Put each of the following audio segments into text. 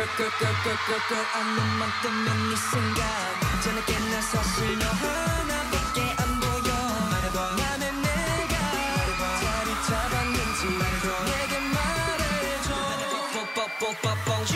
끄끄끄끄끄끄 안면만 뜨면 네 생각 저녁에 난 사실 너 하나밖에 안 보여 말해봐 나는 내가 말해봐 자리 잡았는지 말해줘 내게 말해줘 뽀뽀뽀뽀뽀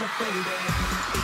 baby.